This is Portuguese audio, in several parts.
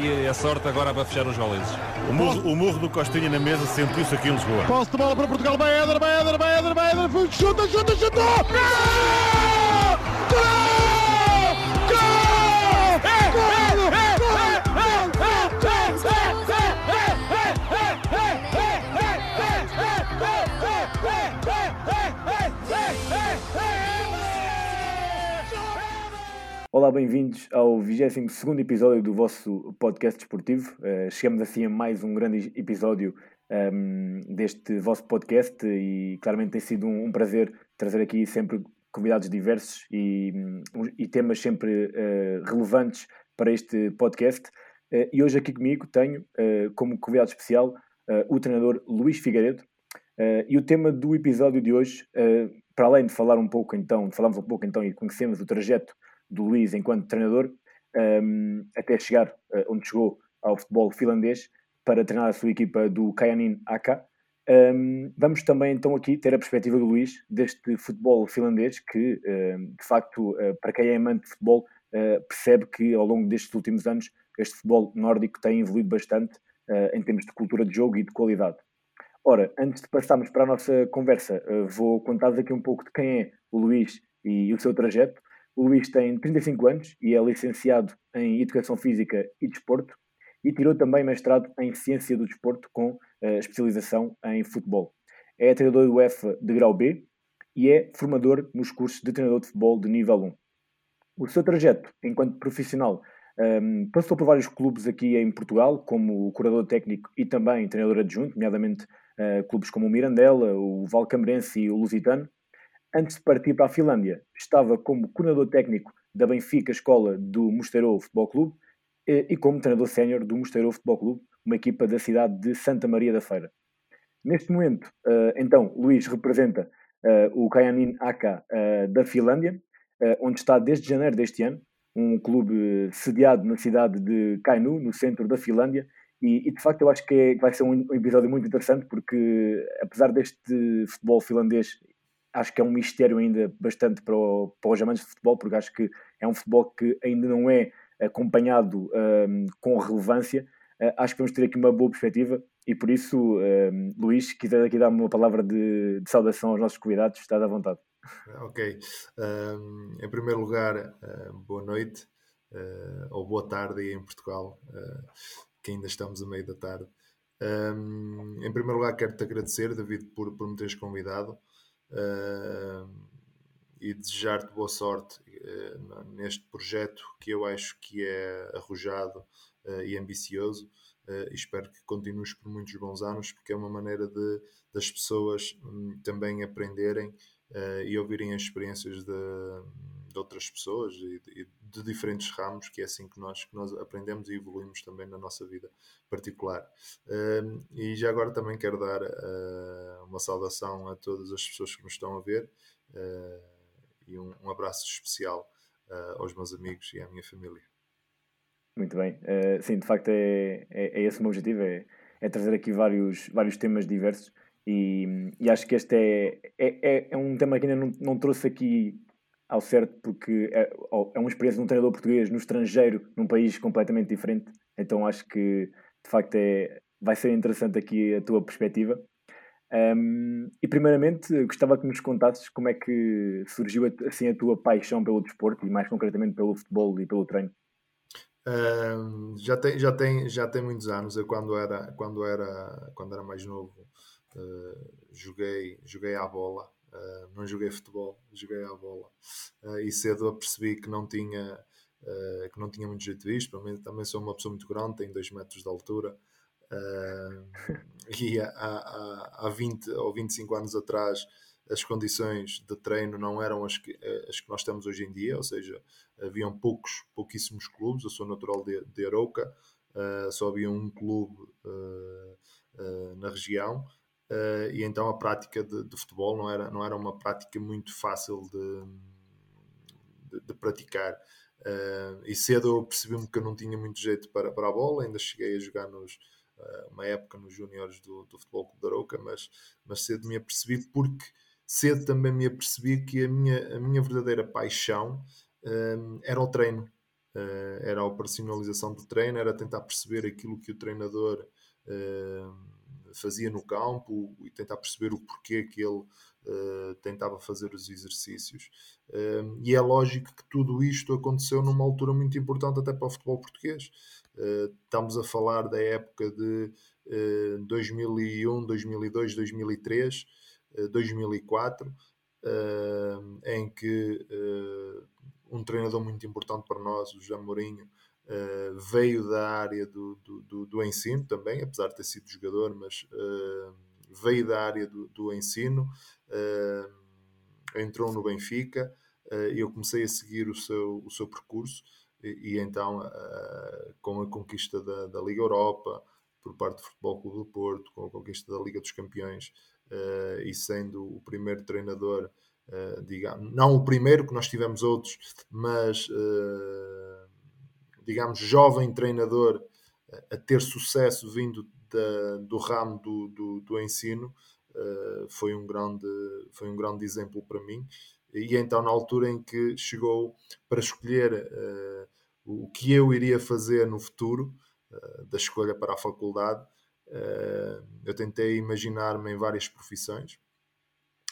e, e a sorte agora para fechar os goleses. O murro, o murro do Costinha na mesa sentiu-se aqui em Lisboa. Posse de bola para Portugal, vai Éder, vai Éder, vai Éder, vai Éder, chuta, chuta, chuta! Gol! Olá, bem-vindos ao 22 episódio do vosso podcast desportivo. Uh, chegamos assim a mais um grande episódio um, deste vosso podcast e claramente tem sido um, um, prazer trazer aqui sempre convidados diversos e, um, e temas sempre uh, relevantes para este podcast. Uh, e hoje aqui comigo tenho como convidado especial o treinador Luís Figueiredo. e o tema do episódio de hoje, para além de falar um pouco então, falarmos um pouco então e conhecemos o trajeto do Luís enquanto treinador, um, até chegar uh, onde chegou ao futebol finlandês para treinar a sua equipa do Kajanin AK. Um, vamos também então aqui ter a perspectiva do Luís deste futebol finlandês que, um, de facto, uh, para quem é amante de futebol, uh, percebe que ao longo destes últimos anos este futebol nórdico tem evoluído bastante em termos de cultura de jogo e de qualidade. Ora, antes de passarmos para a nossa conversa, vou contar-vos aqui um pouco de quem é o Luís e o seu trajeto. O Luís tem 35 anos e é licenciado em Educação Física e Desporto e tirou também mestrado em Ciência do Desporto com uh, especialização em futebol. É treinador do UEFA de grau B e é formador nos cursos de treinador de futebol de nível 1. O seu trajeto enquanto profissional um, ehm, passou por vários clubes aqui em Portugal, como curador técnico e também treinador adjunto, nomeadamente uh, clubes como o Mirandela, o Valcambrense e o Lusitano. Antes de partir para a Finlândia, estava como coordenador técnico da Benfica Escola do Mosteiro Futebol Clube e como treinador sénior do Mosteiro Futebol Clube, uma equipa da cidade de Santa Maria da Feira. Neste momento, eh, então, Luís representa eh, o Kajanin AK eh, da Finlândia, onde está desde janeiro deste ano, um clube sediado na cidade de Kainu, no centro da Finlândia, e, e, de facto eu acho que, é, vai ser um, episódio muito interessante porque apesar deste futebol finlandês acho que é um mistério ainda bastante para, o, para os amantes de futebol, porque acho que é um futebol que ainda não é acompanhado um, com relevância. Uh, acho que vamos ter aqui uma boa perspectiva e por isso, um, Luís, se quiser aqui dar-me uma palavra de, de, saudação aos nossos convidados, estás à vontade. Ok. Um, em primeiro lugar, uh, boa noite uh, ou boa tarde em Portugal, que ainda estamos a meio da tarde. em primeiro lugar, quero-te agradecer, David, por, por me teres convidado uh, e desejar-te boa sorte uh, neste projeto que eu acho que é arrojado uh, e ambicioso. e espero que continues por muitos bons anos, porque é uma maneira de, das pessoas um, também aprenderem e ouvirem as experiências de, de outras pessoas e de, de, diferentes ramos, que é assim que nós, que nós aprendemos e evoluímos também na nossa vida particular. Uh, e já agora também quero dar uh, uma saudação a todas as pessoas que me estão a ver uh, e um, um, abraço especial aos meus amigos e à minha família. Muito bem. sim, de facto é, é, é esse o meu objetivo, é, é trazer aqui vários, vários temas diversos e, e, acho que este é, é, é um tema que ainda não, não trouxe aqui ao certo, porque é, é uma experiência de um treinador português no estrangeiro, num país completamente diferente. Então acho que de facto é, vai ser interessante aqui a tua perspectiva. Um, e primeiramente gostava que nos contasses como é que surgiu assim a tua paixão pelo desporto e mais concretamente pelo futebol e pelo treino. Já tem já tem já tem muitos anos. Eu quando era quando era quando era mais novo uh, joguei joguei à bola Uh, não joguei futebol, joguei à bola. Uh, e cedo apercebi que não tinha uh, que não tinha muito jeito disto. Para mim, também sou uma pessoa muito grande, tenho 2 metros de altura. e há, há, há 20 ou 25 anos atrás as condições de treino não eram as que, as que nós temos hoje em dia, ou seja, haviam poucos, pouquíssimos clubes. Eu sou natural de, de Arouca, só havia um clube na região Uh, e então a prática de, de, futebol não era, não era uma prática muito fácil de, de, de praticar. Uh, e cedo eu percebi-me que eu não tinha muito jeito para, para a bola, ainda cheguei a jogar nos, uh, uma época nos júniores do, do Futebol Clube da Arouca, mas, mas cedo me apercebi porque cedo também me apercebi que a minha, a minha verdadeira paixão era o treino. uh, era a operacionalização do treino, era tentar perceber aquilo que o treinador uh, fazia no campo e tentar perceber o porquê que ele uh, tentava fazer os exercícios. e é lógico que tudo isto aconteceu numa altura muito importante até para o futebol português. estamos a falar da época de 2001, 2002, 2003, 2004, em que um treinador muito importante para nós, o João Mourinho, uh, veio da área do, do, do, do, ensino também, apesar de ter sido jogador, mas uh, veio da área do, ensino, uh, entrou no Benfica e eu comecei a seguir o seu, o seu percurso e, e então com a conquista da, da Liga Europa por parte do Futebol Clube do Porto, com a conquista da Liga dos Campeões e sendo o primeiro treinador digamos, não o primeiro, que nós tivemos outros, mas digamos, jovem treinador uh, a ter sucesso vindo da, do ramo do, do, do ensino, foi, um grande, foi um grande exemplo para mim. E então, na altura em que chegou para escolher o que eu iria fazer no futuro, da escolha para a faculdade, eu tentei imaginar-me em várias profissões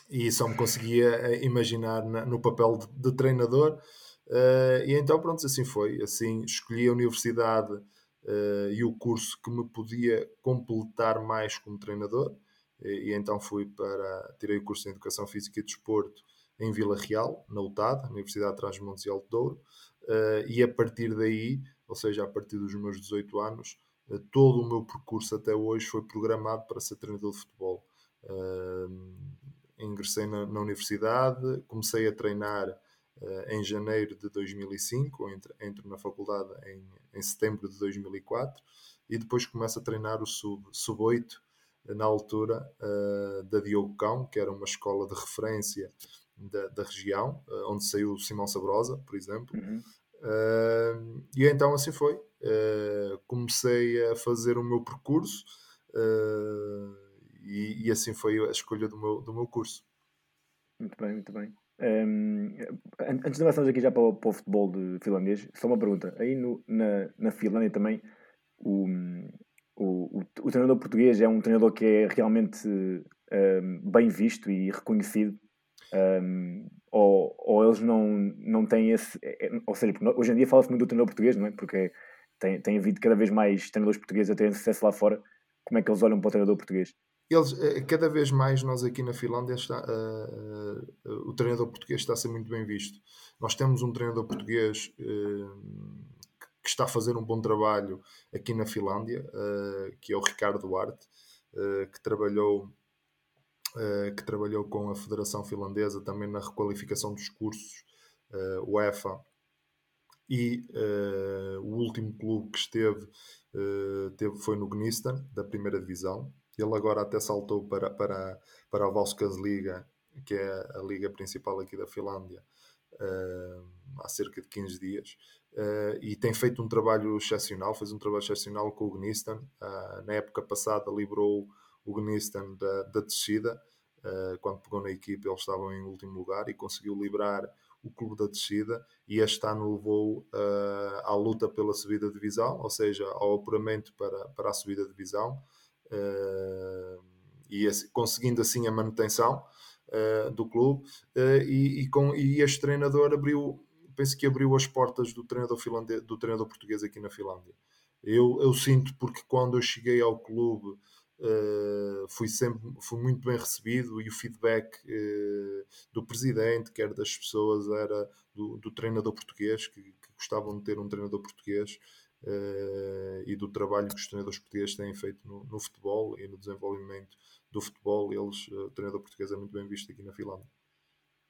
e só me conseguia eh, imaginar na, no papel de, de treinador. Uh, e então, pronto, assim foi. Assim, escolhi a universidade uh, e o curso que me podia completar mais como treinador. E, e, então fui para. Tirei o curso em Educação Física e Desporto em Vila Real, na UTAD, Universidade de Trás-Montes e Alto Douro. Uh, e a partir daí, ou seja, a partir dos meus 18 anos, todo o meu percurso até hoje foi programado para ser treinador de futebol. Ingressei na, na universidade, comecei a treinar em janeiro de 2005, entro, entro na faculdade em, em setembro de 2004 e depois começo a treinar o sub-8 sub na altura uh, da Diogo Cão, que era uma escola de referência da, da região, uh, onde saiu o Simão Sabrosa, por exemplo. Uhum. Uh, e então assim foi. comecei a fazer o meu percurso e, e, assim foi a escolha do meu, do meu curso. Muito bem, muito bem. Um, antes de avançarmos aqui já para o, para o, futebol finlandês, só uma pergunta. Aí no, na, na Finlândia também o, o, o, o, treinador português é um treinador que é realmente um, bem visto e reconhecido. Um, ou, ou eles não, não têm esse. É, é ou seja, hoje em dia fala-se muito do treinador português, não é? Porque tem, tem havido cada vez mais treinadores portugueses a terem sucesso lá fora. Como é que eles olham para o treinador português? Eles, eh, cada vez mais nós aqui na Finlândia está, uh, uh, o treinador português está a ser muito bem visto. Nós temos um treinador português uh, que está a fazer um bom trabalho aqui na Finlândia, que é o Ricardo Duarte, que trabalhou que trabalhou com a Federação Finlandesa também na requalificação dos cursos UEFA e o último clube que esteve, teve foi no Gnistan da primeira divisão ele agora até saltou para, para, para a Valskas Liga, que é a liga principal aqui da Finlândia, uh, há cerca de 15 dias. Uh, e tem feito um trabalho excepcional, fez um trabalho excepcional com o Gnistan. Uh, na época passada livrou o Gnistan da, da descida, quando pegou na equipe eles estavam em último lugar e conseguiu livrar o clube da descida e este ano levou à luta pela subida de divisão, ou seja, ao apuramento para, para a subida de divisão. Uh, e assim, conseguindo assim a manutenção uh, do clube. Uh, e, e, com, e este treinador abriu penso que abriu as portas do treinador finlandês, do treinador português aqui na Finlândia. Eu, eu sinto porque quando eu cheguei ao clube Uh, fui sempre fui muito bem recebido e o feedback uh, do presidente, quer das pessoas, era do, do treinador português, que, que, gostavam de ter um treinador português e do trabalho que os treinadores portugueses têm feito no, no futebol e no desenvolvimento do futebol. Eles, uh, o treinador português é muito bem visto aqui na Finlândia.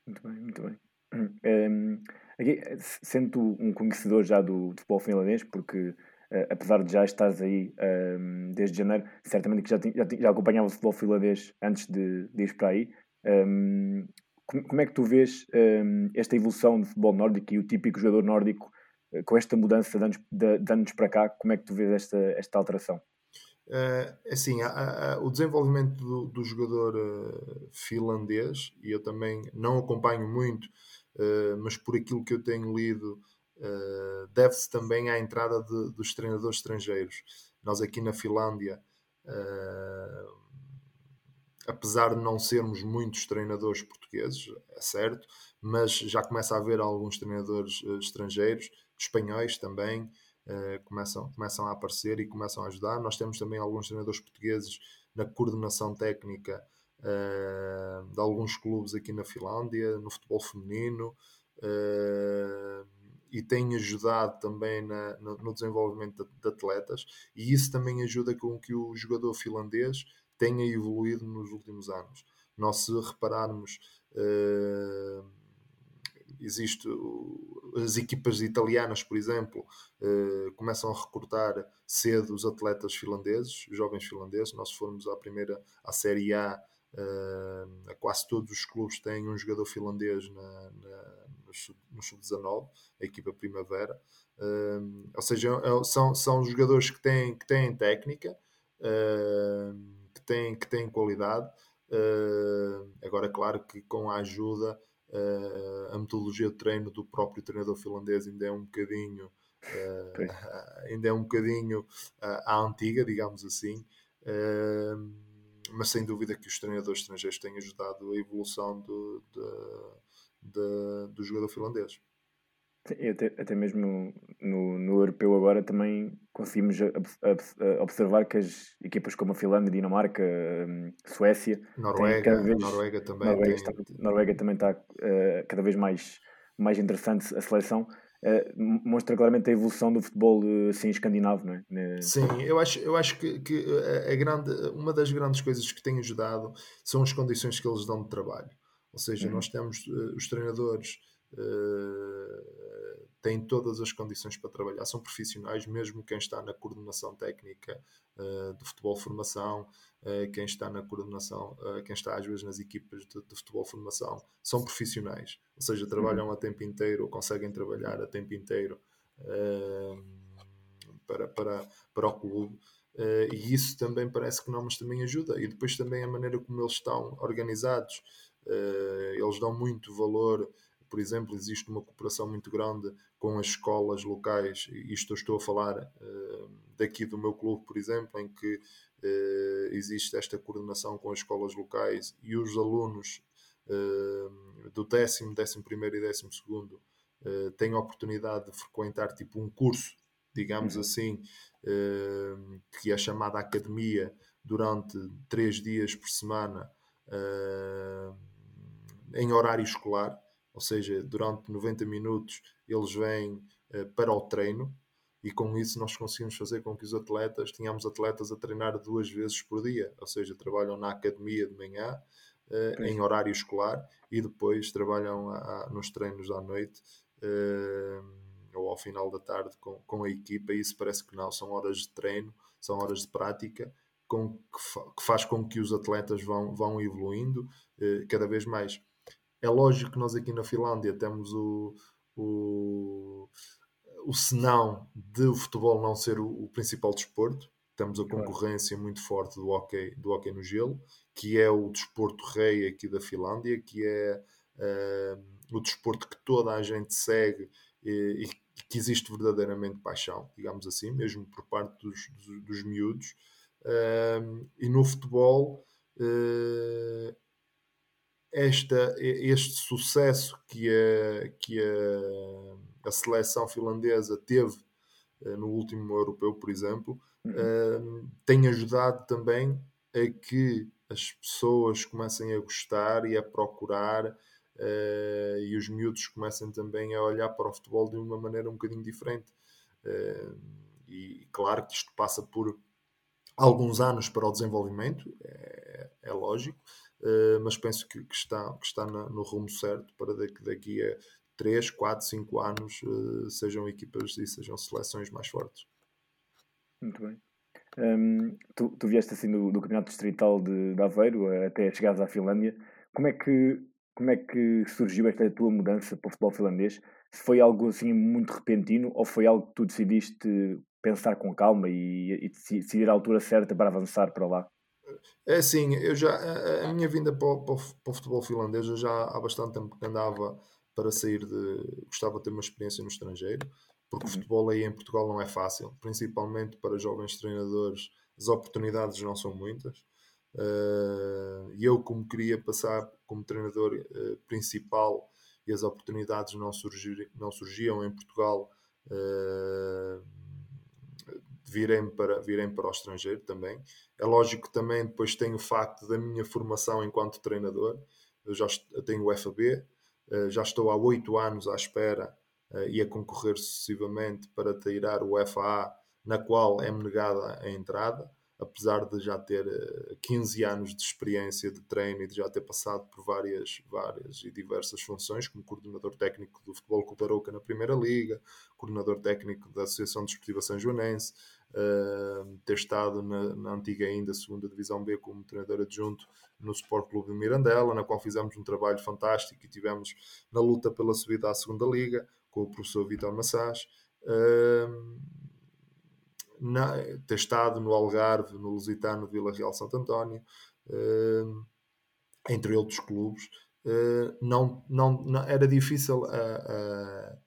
Muito bem, muito bem. Um, aqui, sendo um conhecedor já do, do futebol finlandês, porque uh, apesar de já estares aí um, desde janeiro, certamente que já, já, já acompanhava o futebol finlandês antes de, de ir para aí. Um, como, como, é que tu vês esta evolução do futebol nórdico e o típico jogador nórdico com esta mudança de anos, de, de anos para cá, como é que tu vês esta, esta alteração? Uh, assim, a, a, o desenvolvimento do, do jogador uh, finlandês, e eu também não acompanho muito, uh, mas por aquilo que eu tenho lido deve-se também à entrada de, dos treinadores estrangeiros. Nós aqui na Finlândia, apesar de não sermos muitos treinadores portugueses, é certo, mas já começa a haver alguns treinadores estrangeiros, espanhóis também, começam, começam a aparecer e começam a ajudar. Nós temos também alguns treinadores portugueses na coordenação técnica uh, de alguns clubes aqui na Finlândia, no futebol feminino, uh, e tem ajudado também na, no, no, desenvolvimento de, de, atletas, e isso também ajuda com que o jogador finlandês tenha evoluído nos últimos anos. Nós, se repararmos, uh, existe as equipas italianas, por exemplo, começam a recrutar cedo os atletas finlandeses, os jovens finlandeses. Nós, formos à primeira, à Série A, Uh, quase todos os clubes têm um jogador finlandês na, na, no sub-19, a equipa Primavera. Uh, ou seja, é, são, são jogadores que têm, que têm técnica, uh, que, têm, que têm qualidade. agora, claro que com a ajuda, a metodologia de treino do próprio treinador finlandês ainda é um bocadinho. ainda é um bocadinho à antiga, digamos assim. Uh, mas sem dúvida que os treinadores estrangeiros têm ajudado a evolução do, do, do, do jogador finlandês. Até, até mesmo no, no europeu agora também conseguimos observar que as equipas como a Finlândia, Dinamarca, hum, Suécia, Noruega, vez, Noruega também Noruega, tem... está, Noruega também está uh, cada vez mais, mais interessante a seleção uh, mostra claramente a evolução do futebol assim, escandinavo, não é? Sim, eu acho, eu acho que, que a grande, uma das grandes coisas que tem ajudado são as condições que eles dão de trabalho. Ou seja, uhum. nós temos uh, os treinadores uh, têm todas as condições para trabalhar, são profissionais, mesmo quem está na coordenação técnica uh, de futebol formação, uh, quem está na coordenação, uh, quem está às vezes nas equipas de, de, futebol formação, são profissionais, ou seja, trabalham a tempo inteiro ou conseguem trabalhar a tempo inteiro para, para, para o clube. e isso também parece que não, mas também ajuda. E depois também a maneira como eles estão organizados, eles dão muito valor por exemplo, existe uma cooperação muito grande com as escolas locais, isto eu estou a falar uh, daqui do meu clube, por exemplo, em que uh, existe esta coordenação com as escolas locais e os alunos uh, do décimo, décimo primeiro e décimo segundo têm a oportunidade de frequentar tipo um curso, digamos uhum. assim, que é chamada academia durante três dias por semana em horário escolar ou seja, durante 90 minutos eles vêm uh, para o treino e com isso nós conseguimos fazer com que os atletas, tenhamos atletas a treinar duas vezes por dia, ou seja, trabalham na academia de manhã, uh, em horário escolar, e depois trabalham a, a, nos treinos à noite uh, ou ao final da tarde com, com a equipa, e isso parece que não, são horas de treino, são horas de prática, com, que, fa que faz com que os atletas vão, vão evoluindo cada vez mais. É lógico que nós aqui na Finlândia temos o, o, o senão de o futebol não ser o, o principal desporto. Temos a concorrência muito forte do hockey, do hockey no gelo, que é o desporto rei aqui da Finlândia, que é uh, o desporto que toda a gente segue e, e, que existe verdadeiramente paixão, digamos assim, mesmo por parte dos, dos, dos miúdos. Uh, e no futebol uh, esta, este sucesso que a, que a, a seleção finlandesa teve uh, no último europeu, por exemplo, uhum. uh, tem ajudado também a que as pessoas comecem a gostar e a procurar uh, e os miúdos comecem também a olhar para o futebol de uma maneira um bocadinho diferente. e claro que isto passa por alguns anos para o desenvolvimento, é, é lógico, mas penso que, que, está, que está na, no rumo certo para daqui, daqui a 3, 4, 5 anos uh, sejam equipas e sejam seleções mais fortes. Muito bem. Um, tu, tu vieste assim do, do Campeonato Distrital de, de Aveiro até chegares à Finlândia. Como é que como é que surgiu esta tua mudança para o futebol finlandês? Se foi algo assim muito repentino ou foi algo que tu decidiste pensar com calma e, e decidir a altura certa para avançar para lá? É assim, eu já, a, a minha vinda para o, para, o, para o, futebol finlandês, eu já há bastante tempo que andava para sair de. Gostava de ter uma experiência no estrangeiro, porque o futebol aí em Portugal não é fácil, principalmente para jovens treinadores, as oportunidades não são muitas. Uh, e eu, como queria passar como treinador uh, principal e as oportunidades não, surgir, não surgiam em Portugal, uh, virem para, virem para o estrangeiro também. É lógico que também depois tem o facto da minha formação enquanto treinador. Eu já eu tenho o FAB, uh, já estou há oito anos à espera uh, e a concorrer sucessivamente para tirar o FAA, na qual é-me negada a entrada apesar de já ter 15 eh, anos de experiência de treino e de já ter passado por várias, várias e diversas funções, como coordenador técnico do Futebol Clube Arouca na Primeira Liga, coordenador técnico da Associação Desportiva São Joanense, uh, ter estado na, na, antiga ainda segunda Divisão B como treinador adjunto no Sport Clube de Mirandela, na qual fizemos um trabalho fantástico e tivemos na luta pela subida à segunda Liga, com o professor Vitor Massás. Uh, na, ter estado no Algarve, no Lusitano, Vila Real Santo António, uh, entre outros clubes, uh, não, não, não, era difícil a, a,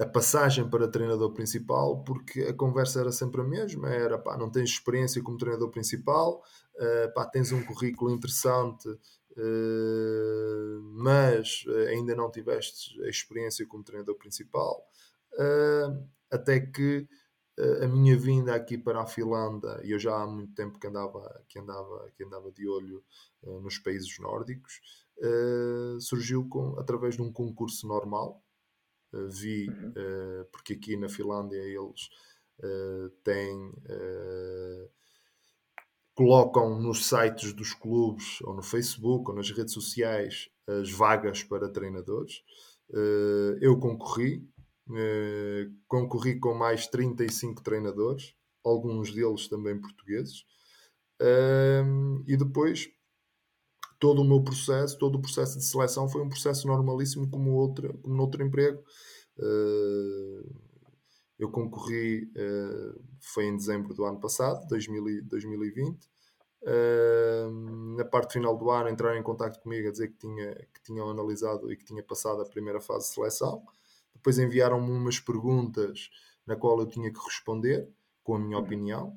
a, passagem para treinador principal porque a conversa era sempre a mesma, era pá, não tens experiência como treinador principal, uh, pá, tens um currículo interessante, mas ainda não tiveste a experiência como treinador principal, até que a minha vinda aqui para a Finlândia, e eu já há muito tempo que andava, que andava, que andava de olho uh, nos países nórdicos, uh, surgiu com, através de um concurso normal. Uh, vi, uhum. porque aqui na Finlândia eles têm. colocam nos sites dos clubes, ou no Facebook, ou nas redes sociais, as vagas para treinadores. eu concorri, Uh, concorri com mais 35 treinadores, alguns deles também portugueses, uh, e depois todo o meu processo, todo o processo de seleção foi um processo normalíssimo como outro, como noutro emprego. Uh, eu concorri, foi em dezembro do ano passado, 2000, 2020. na parte final do ano entraram em contato comigo a dizer que, tinha, que tinham analisado e que tinha passado a primeira fase de seleção. Depois enviaram-me umas perguntas na qual eu tinha que responder, com a minha uhum. opinião.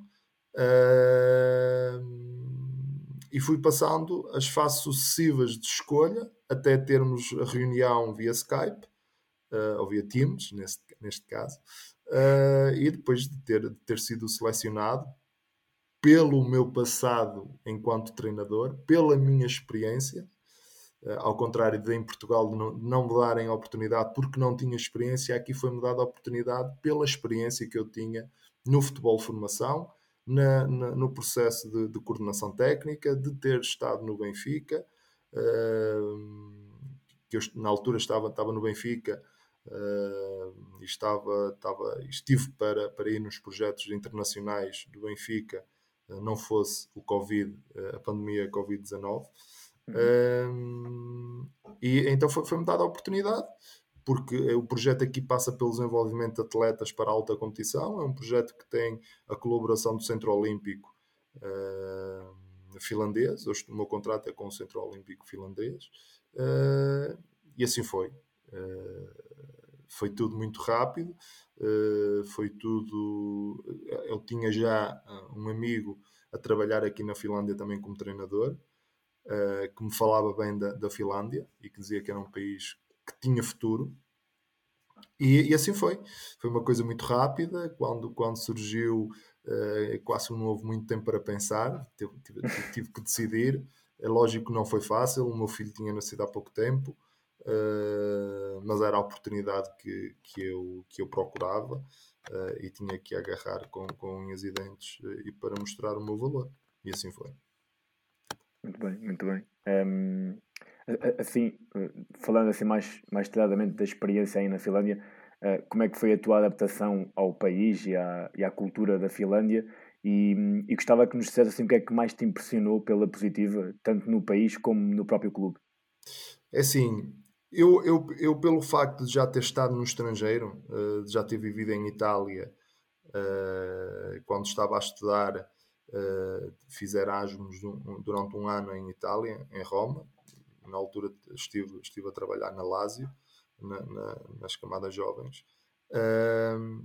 Uh, e fui passando as fases sucessivas de escolha até termos a reunião via Skype, uh, ou via Teams, neste, neste caso, uh, e depois de ter, de ter sido selecionado pelo meu passado enquanto treinador, pela minha experiência, ao contrário de em Portugal de não, me darem oportunidade porque não tinha experiência, aqui foi-me dada a oportunidade pela experiência que eu tinha no futebol formação, na, na, no processo de, de, coordenação técnica, de ter estado no Benfica, uh, que eu na altura estava, estava no Benfica uh, e estava, estava, estive para, para ir nos projetos internacionais do Benfica, não fosse o Covid, a pandemia Covid-19. Uhum. e então foi-me foi dada a oportunidade, porque o projeto aqui passa pelo desenvolvimento de atletas para alta competição. É um projeto que tem a colaboração do Centro Olímpico uh, finlandês. Hoje, o meu contrato é com o Centro Olímpico finlandês. Uh, e assim foi. Uh, foi tudo muito rápido. foi tudo. Eu tinha já um amigo a trabalhar aqui na Finlândia também como treinador uh, que me falava bem da, da Finlândia e que dizia que era um país que tinha futuro. E, e, assim foi. Foi uma coisa muito rápida. Quando, quando surgiu, uh, quase não houve muito tempo para pensar, tive, tive, tive, que decidir. É lógico que não foi fácil. O meu filho tinha nascido há pouco tempo, uh, mas era a oportunidade que, que, eu, que eu procurava uh, e tinha que agarrar com, com unhas e dentes e para mostrar o meu valor. E assim foi. Muito bem, muito bem. Um, assim, falando assim mais, mais detalhadamente da experiência aí na Finlândia, uh, como é que foi a tua adaptação ao país e à, e à cultura da Finlândia? E, e gostava que nos dissesse assim, o que é que mais te impressionou pela positiva, tanto no país como no próprio clube. É assim, eu, eu, eu pelo facto de já ter estado no estrangeiro, uh, de já ter vivido em Itália, quando estava a estudar Uh, fiz Erasmus durante um ano em Itália, em Roma. Na altura estive, estive a trabalhar na Lazio. na, na, nas camadas jovens. Uh,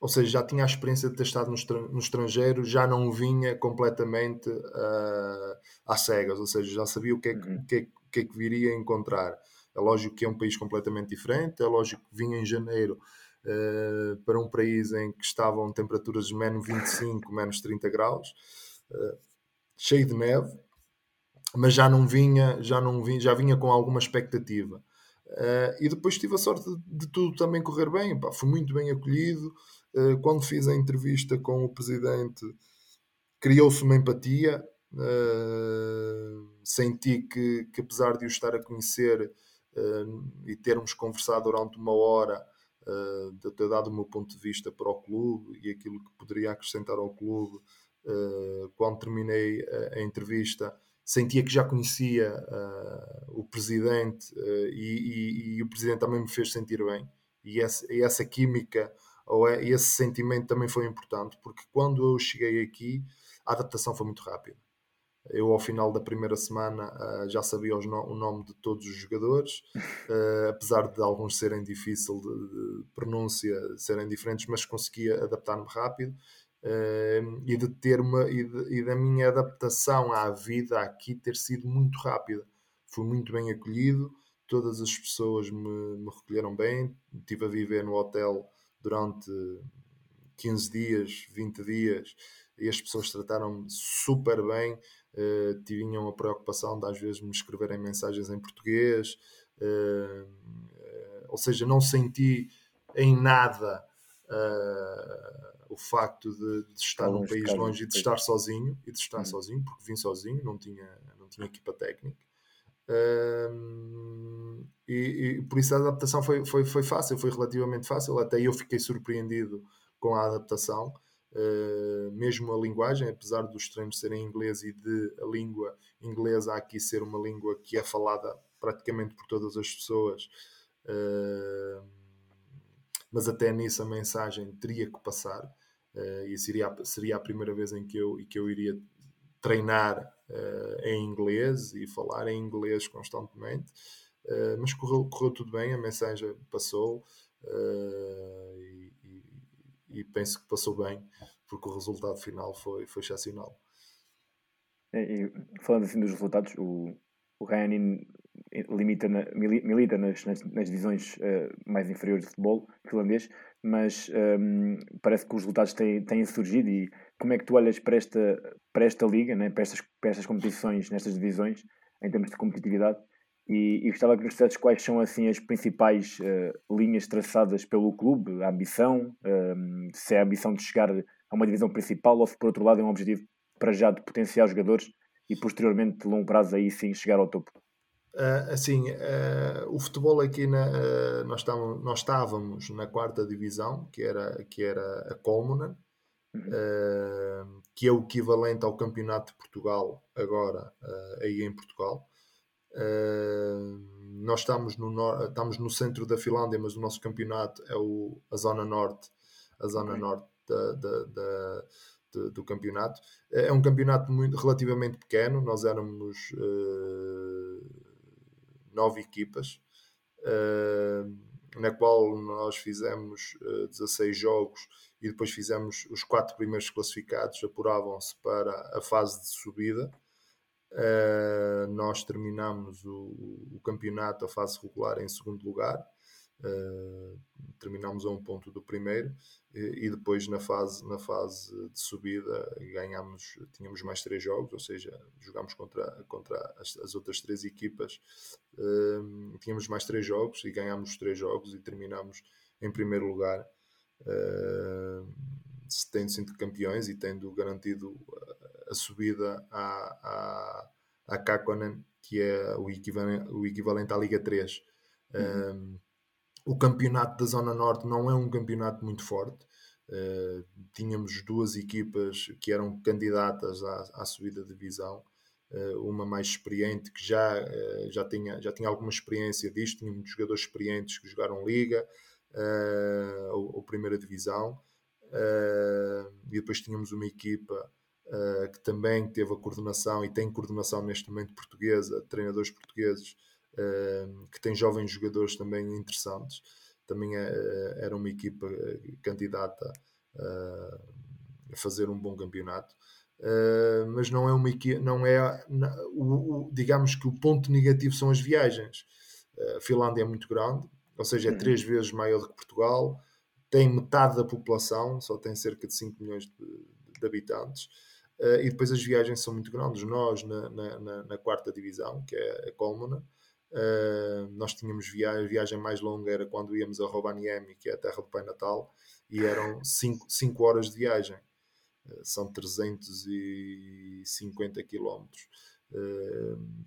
ou seja, já tinha a experiência de ter estado no, no estrangeiro, já não vinha completamente uh, às cegas, ou seja, já sabia o que é que, uhum. que, é, que, é que viria a encontrar. É lógico que é um país completamente diferente, é lógico que vinha em janeiro uh, para um país em que estavam temperaturas de menos 25, menos 30 graus, uh, cheio de neve, mas já não vinha, já não vinha, já vinha com alguma expectativa. Uh, e depois tive a sorte de, de tudo também correr bem, pá, fui muito bem acolhido. quando fiz a entrevista com o presidente, criou-se uma empatia. senti que, que, apesar de o estar a conhecer, uh, e termos conversado durante uma hora, uh, de ter dado o meu ponto de vista para o clube e aquilo que poderia acrescentar ao clube. Uh, quando terminei a, a, entrevista, sentia que já conhecia o presidente e, e, e, o presidente também me fez sentir bem. E essa, e essa química ou é, esse sentimento também foi importante, porque quando eu cheguei aqui, a adaptação foi muito rápida. Eu, ao final da primeira semana, uh, já sabia no o nome de todos os jogadores, uh, apesar de alguns serem difíceis de, de, pronúncia, serem diferentes, mas conseguia adaptar-me rápido. Uh, e de ter uma e, de, e, da minha adaptação à vida aqui ter sido muito rápida. Fui muito bem acolhido, todas as pessoas me, me recolheram bem. Estive a viver no hotel durante 15 dias, 20 dias, e as pessoas trataram-me super bem uh, tinham a preocupação de às vezes me escreverem mensagens em português, uh, uh, ou seja, não senti em nada o facto de, de estar num país longe e de estar sozinho, e de estar hum. sozinho, porque vim sozinho, não tinha, não tinha equipa técnica. E, e, por isso a adaptação foi, foi, foi fácil, foi relativamente fácil. Até eu fiquei surpreendido com a adaptação. Uh, mesmo a linguagem, apesar dos treinos serem em inglês e de a língua inglesa aqui ser uma língua que é falada praticamente por todas as pessoas, uh, mas até nisso a mensagem teria que passar uh, e seria, seria a primeira vez em que eu, que eu iria treinar em inglês e falar em inglês constantemente. mas correu, correu tudo bem, a mensagem passou e penso que passou bem, porque o resultado final foi, foi excepcional. E, falando assim dos resultados, o, o Ryan limita na, milita nas, nas, nas divisões uh, mais inferiores de futebol finlandês, mas um, ehm, parece que os resultados têm, têm surgido e como é que tu olhas para esta, para esta liga, né, para, estas, para estas competições, nestas divisões, em termos de competitividade, e, e gostava que nos dissesses quais são assim as principais uh, linhas traçadas pelo clube, a ambição, uh, se é a ambição de chegar a uma divisão principal ou se por outro lado é um objetivo para já de potenciar jogadores e posteriormente de longo prazo aí sim chegar ao topo. Uh, assim, o futebol aqui na, nós, estávamos, nós estávamos na quarta divisão, que era, que era a Colmonen, uhum. que é o equivalente ao campeonato de Portugal agora, aí em Portugal. Uh, nós estamos no, estamos no centro da Finlândia, mas o nosso campeonato é o, a zona norte, a zona norte da, da, da, do campeonato. É um campeonato muito, relativamente pequeno, nós éramos uh, nove equipas, uh, na qual nós fizemos uh, 16 jogos e depois fizemos os quatro primeiros classificados, apuravam-se para a fase de subida. Uh, nós terminamos o, o, campeonato, a fase regular, em segundo lugar. Uh, terminamos a um ponto do primeiro. E, e, depois na fase, na fase de subida ganhamos, tínhamos mais três jogos, ou seja, jogámos contra, contra as, as outras três equipas, uh, tínhamos mais três jogos e ganhámos os três jogos e terminamos em primeiro lugar, uh, tendo sido campeões e tendo garantido a subida à, à, à Kakkonen, que é o equivalente, o equivalente à Liga 3. Uhum. Um, o campeonato da Zona Norte não é um campeonato muito forte. Uh, tínhamos duas equipas que eram candidatas à, à subida de divisão. Uh, uma mais experiente que já, uh, já, tinha, já tinha alguma experiência disto, tinha muitos jogadores experientes que jogaram Liga ou, ou Primeira Divisão. e depois tínhamos uma equipa uh, que também teve a coordenação e tem coordenação neste momento portuguesa, treinadores portugueses, uh, que tem jovens jogadores também interessantes. Também é, era uma equipa candidata a fazer um bom campeonato. Mas não é uma equipa, não é, o, o, digamos que o ponto negativo são as viagens. A Finlândia é muito grande, ou seja, é uhum. três vezes maior do que Portugal, tem metade da população, só tem cerca de 5 milhões de, de habitantes, e depois as viagens são muito grandes. Nós, na, na, na, quarta divisão, que é a Colmona, nós tínhamos viagem, a viagem mais longa era quando íamos a Rovaniemi, que é a terra do Pai Natal, e eram 5 horas de viagem são 350 quilómetros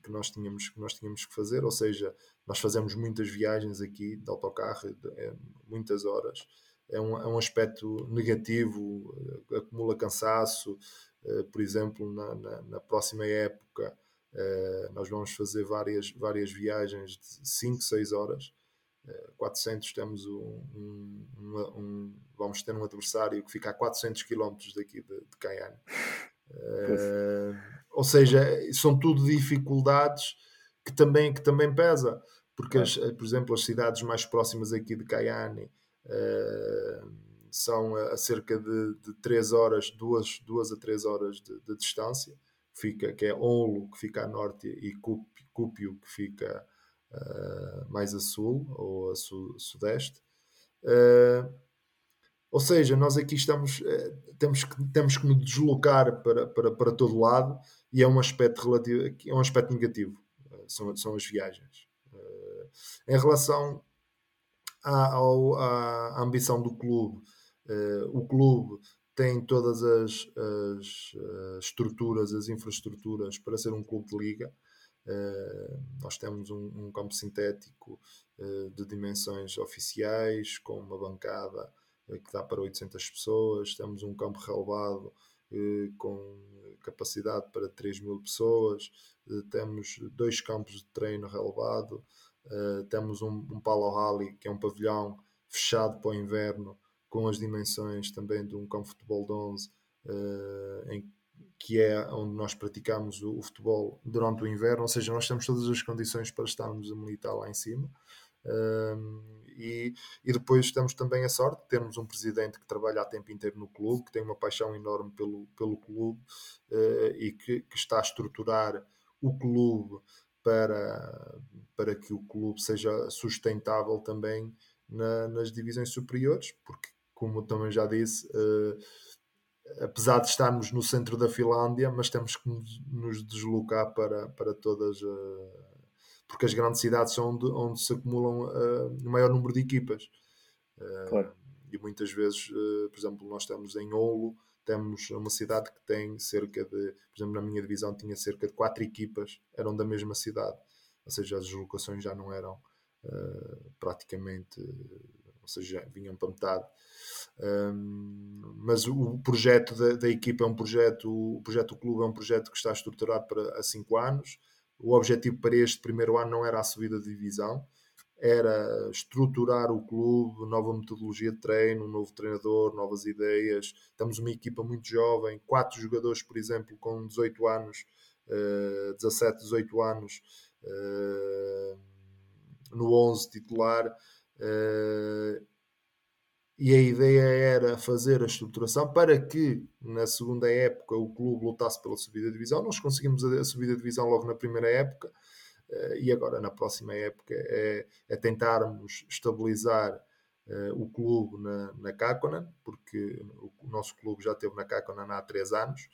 que nós tínhamos que nós tínhamos que fazer, ou seja, nós fazemos muitas viagens aqui de autocarro, de, é, muitas horas. É um, é um aspecto negativo, acumula cansaço. Uh, por exemplo, na, na, na próxima época, nós vamos fazer várias, várias viagens de 5, 6 horas. 400 temos um, um, um, vamos ter um adversário que fica a 400 km daqui de, de Cayenne. Uh, ou seja, são tudo dificuldades que também, que também pesa, porque, as, por exemplo, as cidades mais próximas aqui de Cayenne uh, são a, a, cerca de, de 3 horas, 2, 2 a 3 horas de, de distância, fica, que é Onlo, que fica a norte, e Cúpio, que fica uh, mais a sul ou a su sudeste. Uh, ou seja, nós aqui estamos, uh, temos, que, temos que nos deslocar para, para, para todo lado e é um aspecto relativo, é um aspecto negativo, são, são as viagens. em relação à, ao, à ambição do clube, o clube tem todas as, as, as, estruturas, as infraestruturas para ser um clube de liga. Uh, nós temos um, um campo sintético de dimensões oficiais, com uma bancada que dá para 800 pessoas. Temos um campo relevado com capacidade para 3 mil pessoas. temos dois campos de treino relevado. temos um, um Palo Rally, que é um pavilhão fechado para o inverno, com as dimensões também de um de futebol de 11, em que é onde nós praticamos o, o, futebol durante o inverno, ou seja, nós temos todas as condições para estarmos a militar lá em cima. Um, e, e, depois temos também a sorte de termos um presidente que trabalha a tempo inteiro no clube, que tem uma paixão enorme pelo, pelo clube uh, e que, que, está a estruturar o clube para, para que o clube seja sustentável também na, nas divisões superiores, porque, como também já disse, uh, apesar de estarmos no centro da Finlândia, mas temos que nos deslocar para, para todas. Uh, porque as grandes cidades são onde, onde se acumulam uh, o maior número de equipas. Claro. E muitas vezes, por exemplo, nós estamos em Olo, temos uma cidade que tem cerca de, por exemplo, na minha divisão tinha cerca de quatro equipas, eram da mesma cidade. Ou seja, as deslocações já não eram praticamente, ou seja, vinham para metade. Um, mas o projeto da, da, equipa é um projeto, o projeto do clube é um projeto que está estruturado para há cinco anos. O objetivo para este primeiro ano não era a subida de divisão, era estruturar o clube, nova metodologia de treino, um novo treinador, novas ideias. Temos uma equipa muito jovem, quatro jogadores, por exemplo, com 18 anos, uh, 17, 18 anos, uh, no 11 titular. Uh, e a ideia era fazer a estruturação para que na segunda época o clube lutasse pela subida de divisão. Nós conseguimos a subida de divisão logo na primeira época uh, e agora na próxima época é, é tentarmos estabilizar uh, o clube na, na Kakonan, porque o, o, nosso clube já esteve na Kakonan há três anos,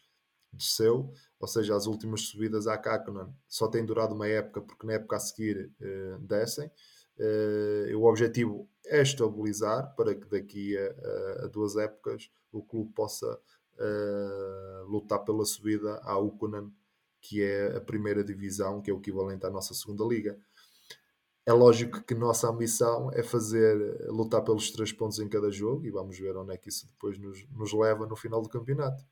desceu, ou seja, as últimas subidas à Kakonan só têm durado uma época, porque na época a seguir uh, descem. Uh, o objetivo é estabilizar para que daqui a, a duas épocas o clube possa uh, lutar pela subida à Ukunan, que é a primeira divisão, que é o equivalente à nossa segunda liga. É lógico que nossa ambição é fazer lutar pelos três pontos em cada jogo e vamos ver onde é que isso depois nos, nos leva no final do campeonato.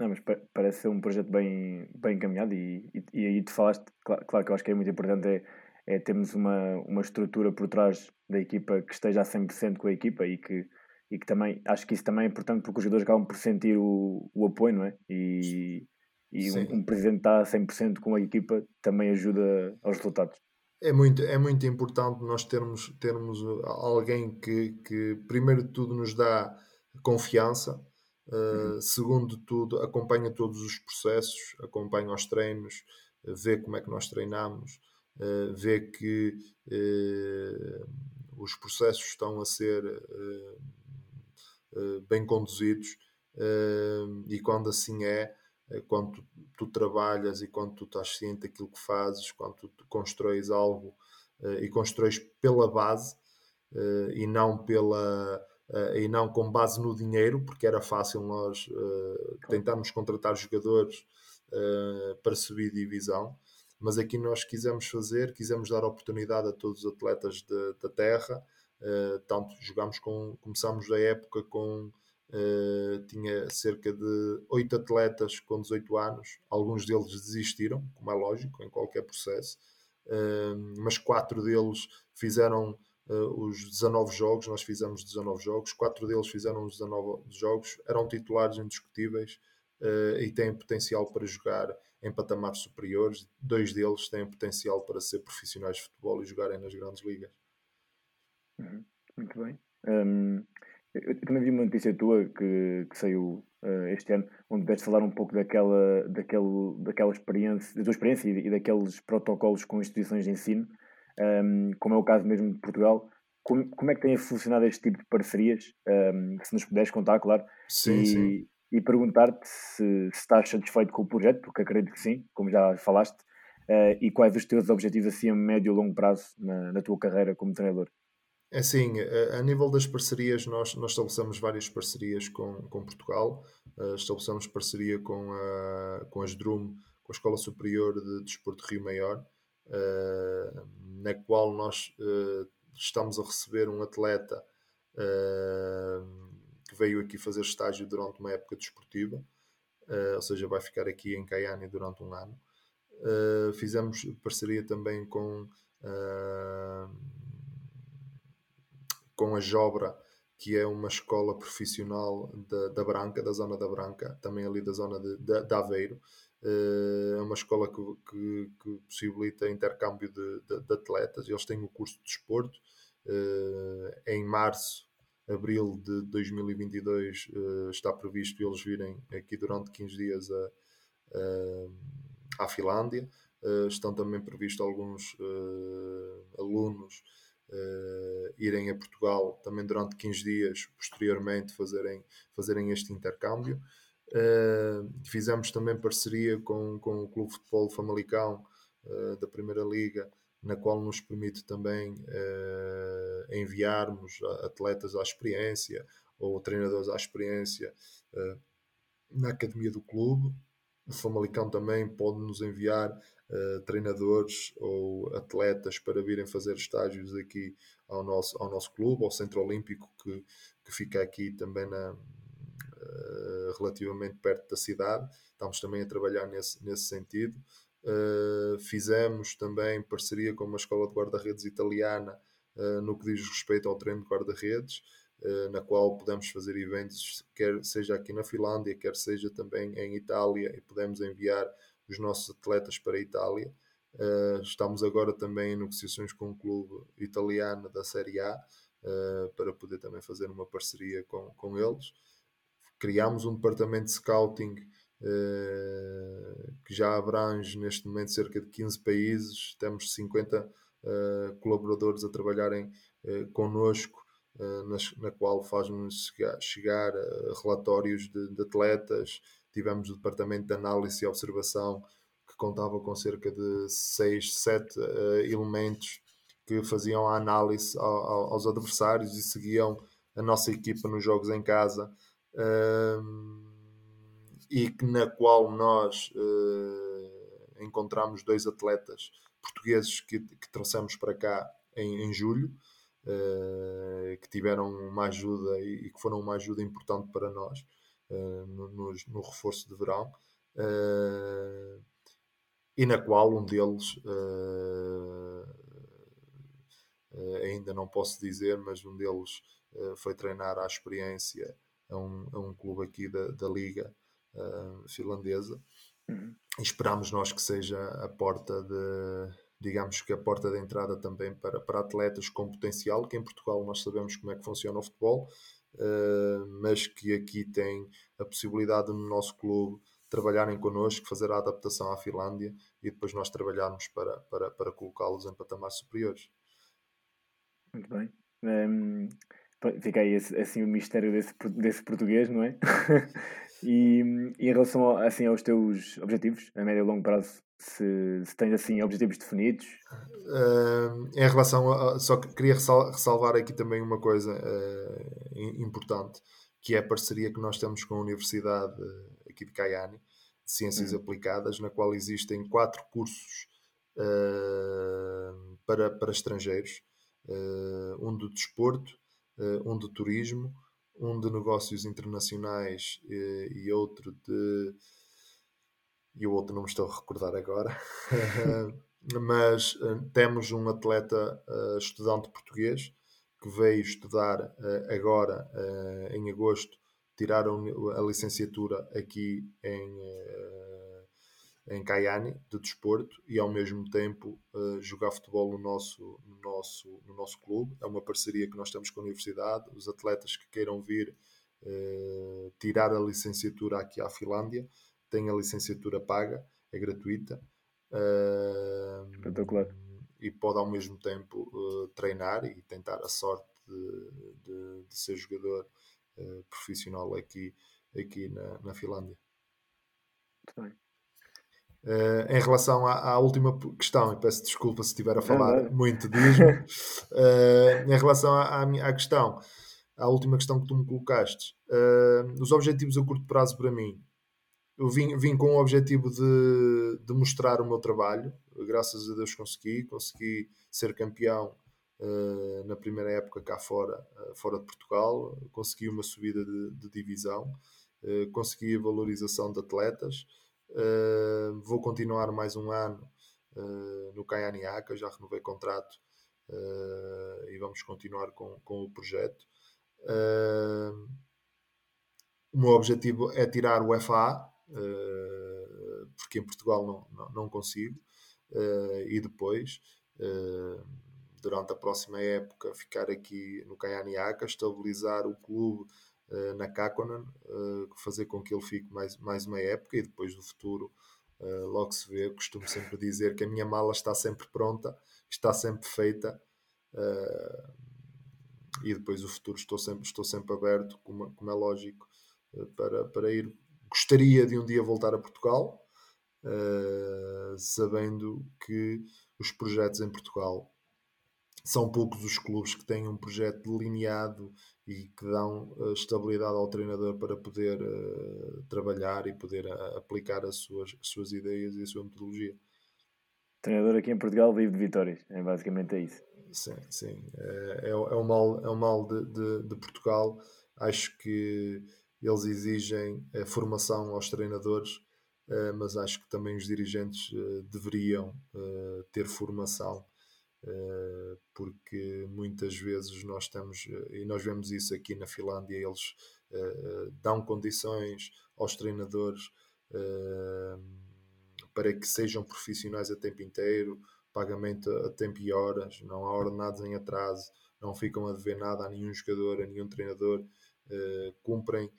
Não, mas parece ser um projeto bem, bem encaminhado e, e, e aí tu falaste, claro, claro, que eu acho que é muito importante é é termos uma, uma estrutura por trás da equipa que esteja a 100% com a equipa e que, e que também, acho que isso também é importante porque os jogadores acabam por sentir o, o apoio, não é? E, e um, um, presidente está a 100% com a equipa também ajuda aos resultados. É muito, é muito importante nós termos, termos alguém que, que, primeiro de tudo, nos dá confiança, uh, uhum. segundo de tudo, acompanha todos os processos, acompanha os treinos, vê como é que nós treinamos, uh, vê que uh, os processos estão a ser bem conduzidos e quando assim é, quando tu, tu, trabalhas e quando tu estás ciente daquilo que fazes, quando tu, tu constróis algo e constróis pela base e não pela e não com base no dinheiro, porque era fácil nós tentarmos contratar jogadores para subir divisão. Mas aqui nós quisemos fazer, quisemos dar oportunidade a todos os atletas de, da terra. tanto jogamos com, começámos a época com tinha cerca de oito atletas com 18 anos. Alguns deles desistiram, como é lógico, em qualquer processo. mas quatro deles fizeram uh, os 19 jogos, nós fizemos 19 jogos, quatro deles fizeram os 19 jogos, eram titulares indiscutíveis uh, e têm potencial para jogar em patamares superiores. Dois deles têm potencial para ser profissionais de futebol e jogarem nas grandes ligas. Uhum. Muito bem. Um, eu também vi uma notícia tua que, que saiu uh, este ano, onde deste falar um pouco daquela, daquele, daquela experiência, da tua experiência e, e daqueles protocolos com instituições de ensino um, como é o caso mesmo de Portugal. Como, como é que tem funcionado este tipo de parcerias? Um, se nos puderes contar, claro. Sim, e, sim. E perguntar-te se, se, estás satisfeito com o projeto, porque acredito que sim, como já falaste, uh, e quais os teus objetivos assim a médio e longo prazo na, na tua carreira como treinador. É assim, a, nível das parcerias, nós, nós estabelecemos várias parcerias com, com Portugal, uh, estabelecemos parceria com a, com a SDRUM, com a Escola Superior de Desporto de Rio Maior, uh, na qual nós uh, estamos a receber um atleta veio aqui fazer estágio durante uma época desportiva, ou seja, vai ficar aqui em Caiane durante um ano. fizemos parceria também com, com a Jobra, que é uma escola profissional da, da Branca, da zona da Branca, também ali da zona de, de, de Aveiro, eh, é uma escola que, que, que possibilita intercâmbio de, de, atletas. Eles têm o curso de desporto. Eh, em março, abril de 2022, eh, está previsto eles virem aqui durante 15 dias a, a, à Finlândia. estão também previstos alguns alunos Uh, irem a Portugal também durante 15 dias, posteriormente fazerem, fazerem este intercâmbio. Uh, fizemos também parceria com, com o Clube Futebol Famalicão uh, da Primeira Liga, na qual nos permite também uh, enviarmos atletas à experiência ou treinadores à experiência na academia do clube. O Famalicão também pode nos enviar treinadores ou atletas para virem fazer estágios aqui ao nosso, ao nosso clube, ao Centro Olímpico, que, que fica aqui também na, relativamente perto da cidade. Estamos também a trabalhar nesse, nesse sentido. Uh, fizemos também parceria com uma escola de guarda-redes italiana uh, no que diz respeito ao treino de guarda-redes, na qual podemos fazer eventos, quer seja aqui na Finlândia, quer seja também em Itália, e podemos enviar os nossos atletas para a Itália. estamos agora também em negociações com um clube italiano da Série A para poder também fazer uma parceria com, com eles criámos um departamento de scouting uh, que já abrange neste momento cerca de 15 países, temos 50 uh, eh, colaboradores a trabalharem uh, connosco, na qual faz-nos chegar, relatórios de, atletas, tivemos o departamento de análise e observação que contava com cerca de 6, 7 elementos que faziam a análise ao, ao, aos adversários e seguiam a nossa equipa nos jogos em casa e na qual nós uh, encontramos dois atletas portugueses que, que trouxemos para cá em, em julho, uh, que tiveram uma ajuda e, e, que foram uma ajuda importante para nós uh, no, no, no, reforço de verão. e na qual um deles ainda não posso dizer, mas um deles foi treinar à experiência a um, a um clube aqui da, da Liga uh, finlandesa. Uhum. Esperamos nós que seja a porta de, digamos que a porta de entrada também para, para atletas com potencial, que em Portugal nós sabemos como é que funciona o futebol, uh, mas que aqui tem a possibilidade no nosso clube trabalharem connosco, fazer a adaptação à Finlândia e depois nós trabalharmos para, para, para colocá-los em patamares superiores. Muito bem. Um, fica aí assim o mistério desse, desse português, não é? e, e, em relação assim, aos teus objetivos, a médio e longo prazo, se, se tens assim objetivos definidos? Uh, em relação a, só que queria ressalvar aqui também uma coisa uh, importante, que é a parceria que nós temos com a Universidade aqui de Caiane, de Ciências uhum. Aplicadas, na qual existem quatro cursos uh, para, para estrangeiros, um de desporto, um de turismo, um de negócios internacionais e outro de e o outro não me estou a recordar agora, mas uh, temos um atleta uh, estudante português que veio estudar uh, agora, em agosto, tirar a, a, licenciatura aqui em, em Caiane, de desporto, e ao mesmo tempo jogar futebol no nosso, no, nosso, no nosso clube. É uma parceria que nós temos com a universidade. Os atletas que queiram vir tirar a licenciatura aqui à Finlândia tem a licenciatura paga, é gratuita. Uh, Espetacular. E pode ao mesmo tempo uh, treinar e tentar a sorte de, de, de ser jogador uh, profissional aqui, aqui na, na Finlândia. Muito bem. Uh, em relação à, à, última questão, e peço desculpa se estiver a falar não, não. muito disso, uh, em relação à, à, questão, à última questão que tu me colocaste, uh, os objetivos a curto prazo para mim eu vim, vim com o objetivo de, de mostrar o meu trabalho. Graças a Deus consegui. Consegui ser campeão na primeira época cá fora, fora de Portugal. Consegui uma subida de, de divisão. Consegui a valorização de atletas. Vou continuar mais um ano no Caianiaca. Já renovei contrato e vamos continuar com, com o projeto. o meu objetivo é tirar o FA, eh, porque em Portugal não, não, não consigo, eh, e depois, eh, durante a próxima época, ficar aqui no Caianiaca, estabilizar o clube na Kakonan, fazer com que ele fique mais, mais uma época e depois do futuro logo se vê. Costumo sempre dizer que a minha mala está sempre pronta, está sempre feita e depois o futuro estou sempre, estou sempre aberto, como, como é lógico, para, para ir gostaria de um dia voltar a Portugal, uh, sabendo que os projetos em Portugal são poucos os clubes que têm um projeto delineado e que dão uh, estabilidade ao treinador para poder uh, trabalhar e poder aplicar as suas, as suas ideias e a sua metodologia. O treinador aqui em Portugal vive de vitórias, é basicamente é isso. Sim, sim. É, é, é o mal, é o mal de, de, de Portugal. Acho que eles exigem a formação aos treinadores, eh, mas acho que também os dirigentes eh, deveriam eh, ter formação, porque muitas vezes nós estamos, e nós vemos isso aqui na Finlândia, eles dão condições aos treinadores para que sejam profissionais a tempo inteiro, pagamento a tempo e horas, não há ordenados em atraso, não ficam a dever nada a nenhum jogador, a nenhum treinador, cumprem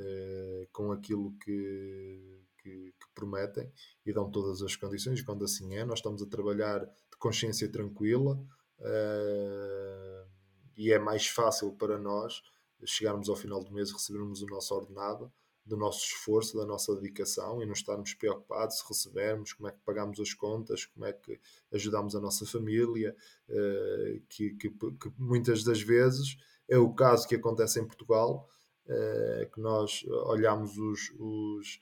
eh, com aquilo que, que, que, prometem e dão todas as condições. Quando assim é, nós estamos a trabalhar consciência tranquila uh, e é mais fácil para nós chegarmos ao final do mês e recebermos o nosso ordenado do nosso esforço, da nossa dedicação e não estarmos preocupados se recebermos, como é que pagamos as contas, como é que ajudamos a nossa família, uh, que, que, que, muitas das vezes é o caso que acontece em Portugal, uh, que nós olhamos os, os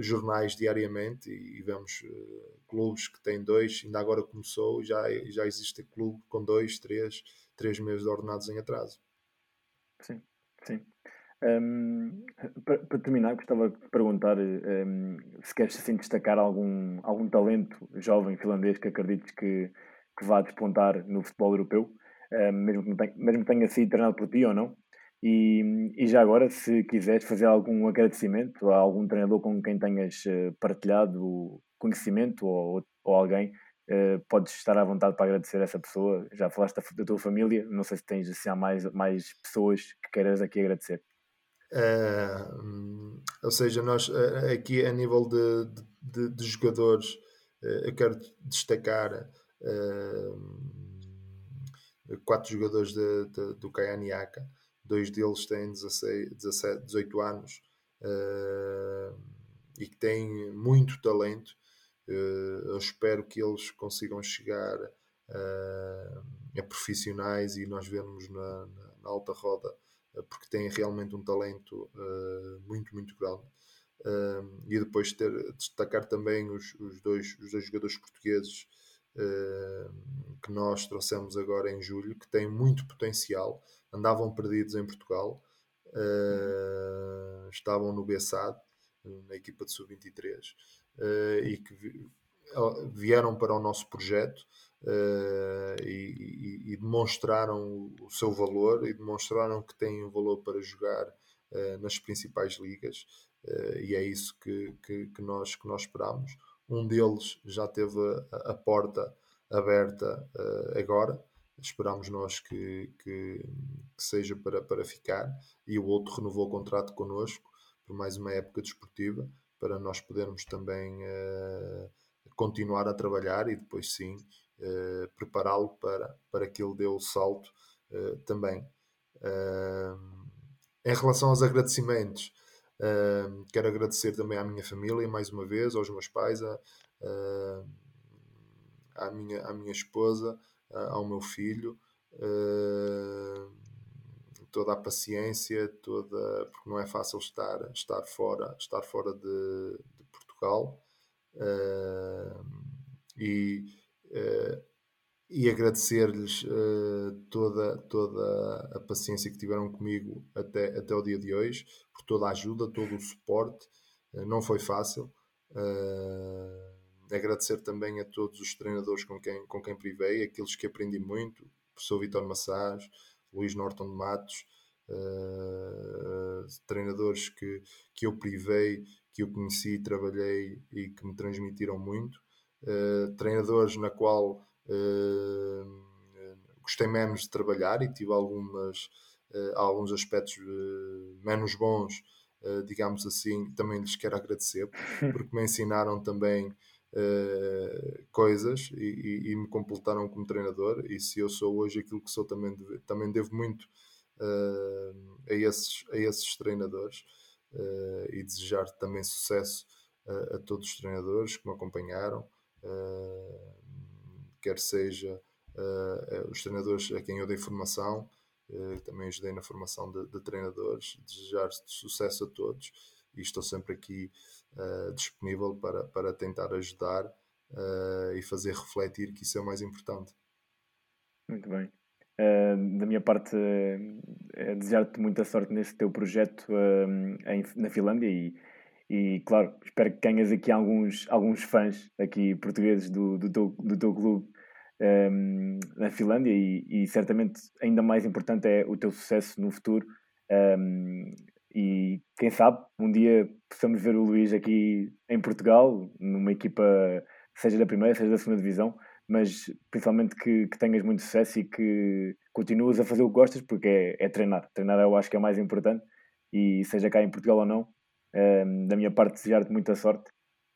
jornais diariamente e, vemos uh, clubes que têm dois, ainda agora começou, já, já existe clube com dois, três, três meses de ordenados em atraso. Sim, sim. Um, para, para, terminar, gostava de perguntar um, se queres assim, destacar algum, algum talento jovem finlandês que acredites que, que vá despontar no futebol europeu, um, mesmo, que tenha, mesmo que tenha sido treinado por ti ou não. E, e, já agora, se quiseres fazer algum agradecimento a algum treinador com quem tenhas eh, partilhado conhecimento ou, ou alguém Uh, podes estar à vontade para agradecer essa pessoa. Já falaste da, tua família, não sei se tens assim, há mais, mais pessoas que queiras aqui agradecer. Uh, ou seja, nós uh, aqui a nível de, de, de jogadores, eu quero destacar quatro jogadores de, do Kayaniaka, dois deles têm 16, 17, 18 anos e que têm muito talento eh, eu espero que eles consigam chegar uh, a profissionais e nós vemos na, na, na alta roda, uh, porque têm realmente um talento uh, muito, muito grande. e depois ter, destacar também os, os, dois, os dois jogadores portugueses que nós trouxemos agora em julho, que têm muito potencial, andavam perdidos em Portugal, estavam no Bessade, na equipa de sub-23 uh, e que vieram para o nosso projeto uh, e, e, demonstraram o seu valor e demonstraram que têm o valor para jogar uh, nas principais ligas e é isso que, que, que, nós, que nós esperamos. Um deles já teve a, a porta aberta agora, esperamos nós que, que, que, seja para, para ficar e o outro renovou o contrato connosco por mais uma época desportiva para nós podermos também uh, continuar a trabalhar e depois sim uh, prepará-lo para, para que ele dê o salto uh, também. em relação aos agradecimentos, quero agradecer também à minha família, mais uma vez, aos meus pais, a, à, minha, à minha esposa, ao meu filho. Toda a paciência, toda porque não é fácil estar estar fora estar fora de, de Portugal. Uh, e uh, e agradecer-lhes uh, toda toda a paciência que tiveram comigo até até o dia de hoje por toda a ajuda todo o suporte. Não foi fácil. Agradecer também a todos os treinadores com quem com quem privei aqueles que aprendi muito professor Vitor Massage Luís Norton de Matos, uh, treinadores que, que eu privei, que eu conheci, trabalhei e que me transmitiram muito, uh, treinadores na qual uh, gostei menos de trabalhar e tive algumas, alguns aspectos menos bons, digamos assim, também lhes quero agradecer, porque me ensinaram também Uh, coisas e, e, e, me completaram como treinador. E se eu sou hoje aquilo que sou, também, deve, também devo muito uh, a, esses, a esses treinadores uh, e desejar também sucesso a todos os treinadores que me acompanharam, quer seja os treinadores a quem eu dei formação. também ajudei na formação de, de treinadores, desejar sucesso a todos e estou sempre aqui uh, disponível para, para tentar ajudar uh, e fazer refletir que isso é o mais importante. Muito bem. Uh, da minha parte, é desejar-te muita sorte nesse teu projeto em, na Finlândia e, e, claro, espero que tenhas aqui alguns, alguns fãs aqui portugueses do, do, teu, do teu clube um, na Finlândia e, e, certamente ainda mais importante é o teu sucesso no futuro. Um, e quem sabe um dia possamos ver o Luís aqui em Portugal, numa equipa, seja da primeira, seja da segunda divisão, mas principalmente que, que tenhas muito sucesso e que continuas a fazer o que gostas, porque é, é treinar. Treinar eu acho que é mais importante, e seja cá em Portugal ou não, um, ehm, da minha parte, desejar-te muita sorte.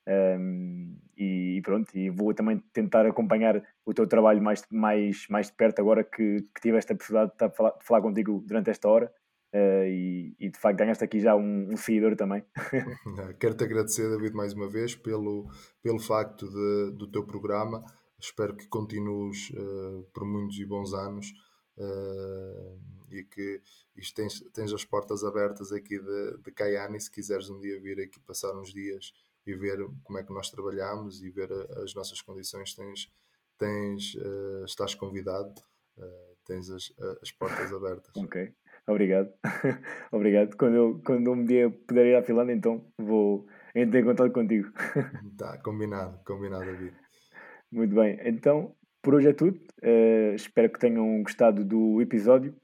Um, ehm, e, pronto, e vou também tentar acompanhar o teu trabalho mais, mais, mais de perto agora que, que tive esta possibilidade de falar, de falar contigo durante esta hora Uh, e, e, de facto ganhaste aqui já um, um seguidor também. Quero-te agradecer, David, mais uma vez pelo, pelo facto de, do teu programa. Espero que continues uh, por muitos e bons anos uh, e que isto tens, tens as portas abertas aqui de, de. Se quiseres um dia vir aqui passar uns dias e ver como é que nós trabalhamos e ver as nossas condições, tens, tens, estás convidado. tens as, as portas abertas. Ok. Obrigado. Obrigado. Quando, eu, quando um dia puder ir à Finlândia, então vou entrar em contato contigo. Tá, combinado, combinado, David. Muito bem. Então, por hoje é tudo. Uh, espero que tenham gostado do episódio.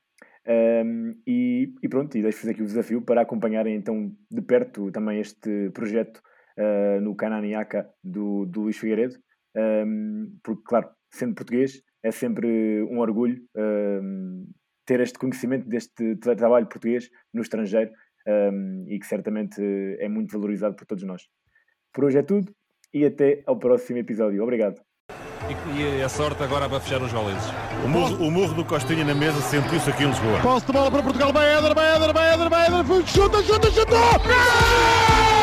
Um, ehm, e, e, pronto, e deixo-vos aqui o desafio para acompanharem então de perto também este projeto uh, no Cananiaca do, do Luís Figueiredo. um, porque, claro, sendo português, é sempre um orgulho um, ter este conhecimento deste trabalho português no estrangeiro um, e que certamente é muito valorizado por todos nós. Por hoje é tudo e até ao próximo episódio. Obrigado. E, e a sorte agora para fechar os goleses. O murro, o murro do Costinha na mesa sentiu-se aqui em Lisboa. Posse de bola para Portugal, vai Éder, vai Éder, vai Éder, vai Éder, chuta, chuta, chuta! Gol!